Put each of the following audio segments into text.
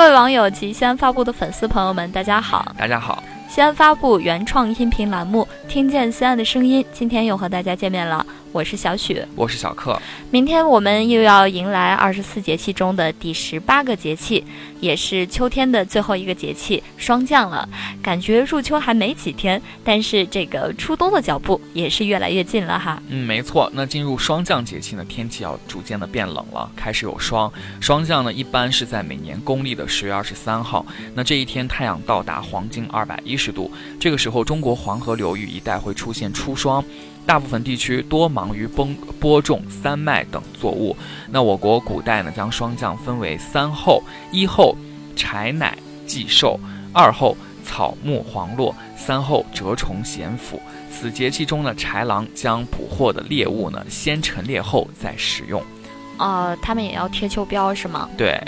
各位网友及西安发布的粉丝朋友们，大家好！大家好！西安发布原创音频栏目《听见西安的声音》，今天又和大家见面了。我是小雪，我是小克。明天我们又要迎来二十四节气中的第十八个节气，也是秋天的最后一个节气——霜降了。感觉入秋还没几天，但是这个初冬的脚步也是越来越近了哈。嗯，没错。那进入霜降节气呢，天气要逐渐的变冷了，开始有霜。霜降呢，一般是在每年公历的十月二十三号。那这一天太阳到达黄金二百一十度，这个时候中国黄河流域一带会出现初霜。大部分地区多忙于播播种三麦等作物。那我国古代呢，将霜降分为三候：一候柴乃祭寿，二候草木黄落，三候蛰虫咸腐。此节气中的豺狼将捕获的猎物呢，先陈列后再食用。哦，他们也要贴秋膘是吗？对，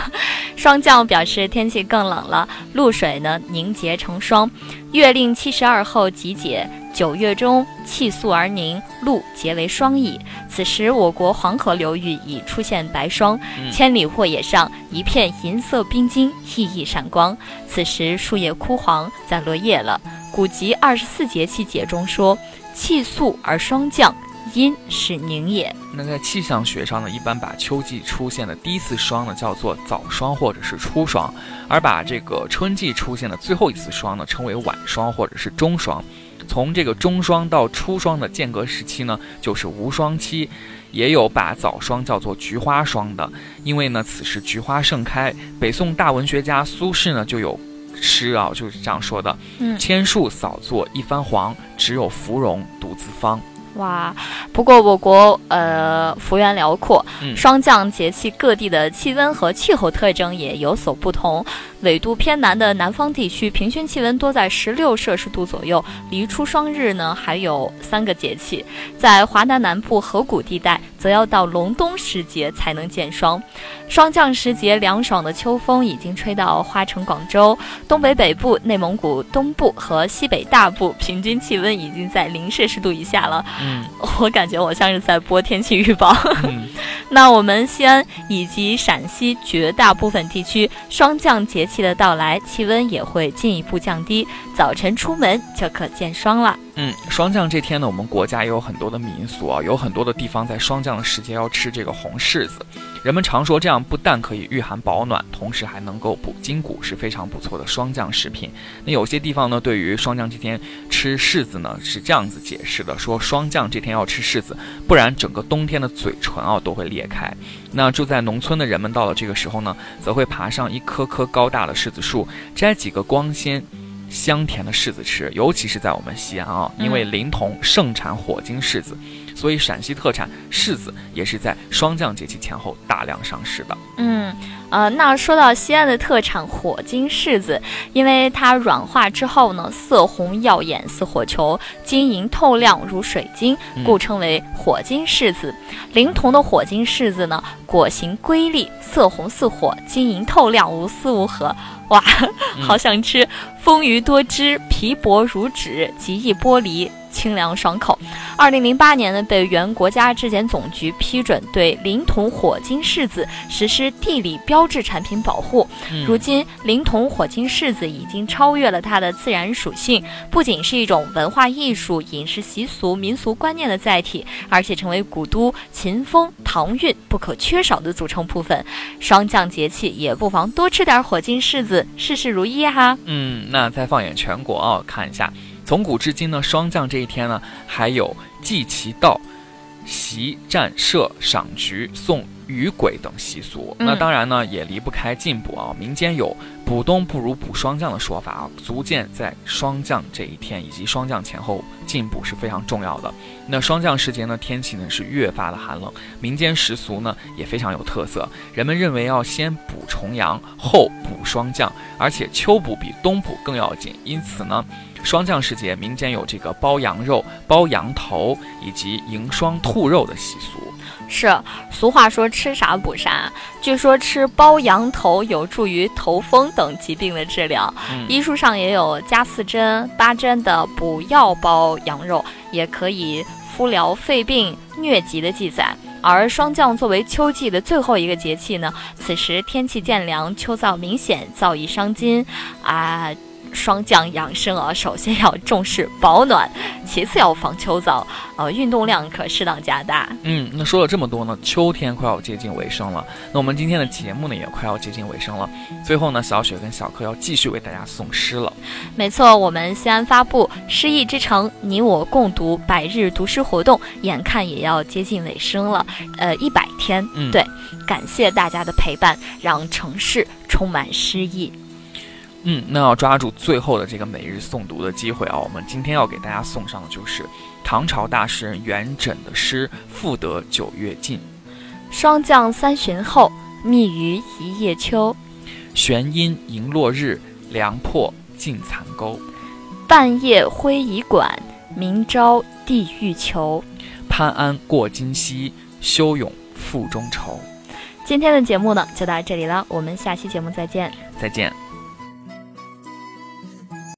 霜降表示天气更冷了，露水呢凝结成霜。月令七十二候集解。九月中，气肃而凝，露结为霜矣。此时，我国黄河流域已出现白霜，千里沃野上一片银色冰晶，熠熠闪光。此时，树叶枯黄，在落叶了。古籍《二十四节气解》中说：“气肃而霜降，阴是凝也。”那在气象学上呢，一般把秋季出现的第一次霜呢叫做早霜或者是初霜，而把这个春季出现的最后一次霜呢称为晚霜或者是中霜。从这个中霜到初霜的间隔时期呢，就是无霜期，也有把早霜叫做菊花霜的，因为呢此时菊花盛开。北宋大文学家苏轼呢就有诗啊，就是这样说的：千树扫作一番黄，只有芙蓉独自芳。哇，不过我国呃幅员辽阔，霜降节气各地的气温和气候特征也有所不同。纬度偏南的南方地区，平均气温多在十六摄氏度左右，离出霜日呢还有三个节气。在华南南部河谷地带，则要到隆冬时节才能见霜。霜降时节，凉爽的秋风已经吹到花城、广州、东北北部、内蒙古东部和西北大部，平均气温已经在零摄氏度以下了。嗯，我感觉我像是在播天气预报。那我们西安以及陕西绝大部分地区，霜降节气。的到来，气温也会进一步降低，早晨出门就可见霜了。嗯，霜降这天呢，我们国家也有很多的民俗啊，有很多的地方在霜降的时节要吃这个红柿子。人们常说这样不但可以御寒保暖，同时还能够补筋骨，是非常不错的霜降食品。那有些地方呢，对于霜降这天吃柿子呢，是这样子解释的：说霜降这天要吃柿子，不然整个冬天的嘴唇啊都会裂开。那住在农村的人们到了这个时候呢，则会爬上一棵棵高大的柿子树，摘几个光鲜。香甜的柿子吃，尤其是在我们西安啊，因为临潼盛产火晶柿子，所以陕西特产柿子也是在霜降节气前后大量上市的。嗯，呃，那说到西安的特产火晶柿子，因为它软化之后呢，色红耀眼似火球，晶莹透亮如水晶，故称为火晶柿子。临潼的火晶柿子呢，果形瑰丽，色红似火，晶莹透亮，无丝无核。哇，好想吃！丰腴多汁，皮薄如纸，极易剥离。清凉爽口。二零零八年呢，被原国家质检总局批准对临潼火晶柿子实施地理标志产品保护。如今，临潼火晶柿子已经超越了它的自然属性，不仅是一种文化艺术、饮食习俗、民俗观念的载体，而且成为古都秦风唐韵不可缺少的组成部分。霜降节气也不妨多吃点火晶柿子，事事如意哈。嗯，那再放眼全国啊，看一下。从古至今呢，霜降这一天呢，还有祭旗、道席战射、赏菊、送雨鬼等习俗。那当然呢，也离不开进补啊。民间有补冬不如补霜降的说法啊，足见在霜降这一天以及霜降前后进补是非常重要的。那霜降时节呢，天气呢是越发的寒冷，民间习俗呢也非常有特色。人们认为要先补重阳，后补霜降，而且秋补比冬补更要紧。因此呢。霜降时节，民间有这个包羊肉、包羊头以及迎霜兔肉的习俗。是，俗话说吃啥补啥。据说吃包羊头有助于头风等疾病的治疗。医书上也有加四针、八针的补药包羊肉，也可以敷疗肺病、疟疾的记载。而霜降作为秋季的最后一个节气呢，此时天气渐凉，秋燥明显，燥易伤筋啊。霜降养生啊，首先要重视保暖，其次要防秋燥，呃，运动量可适当加大。嗯，那说了这么多呢，秋天快要接近尾声了，那我们今天的节目呢也快要接近尾声了。最后呢，小雪跟小柯要继续为大家送诗了。没错，我们西安发布诗意之城，你我共读百日读诗活动，眼看也要接近尾声了，呃，一百天。嗯，对，感谢大家的陪伴，让城市充满诗意。嗯，那要抓住最后的这个每日诵读的机会啊！我们今天要给大家送上的就是唐朝大诗人元稹的诗《赋得九月尽》：霜降三旬后，密于一叶秋。玄阴迎落日，凉破尽残钩。半夜挥遗馆，明朝地欲求。潘安过今夕，休咏赋中愁。今天的节目呢，就到这里了，我们下期节目再见。再见。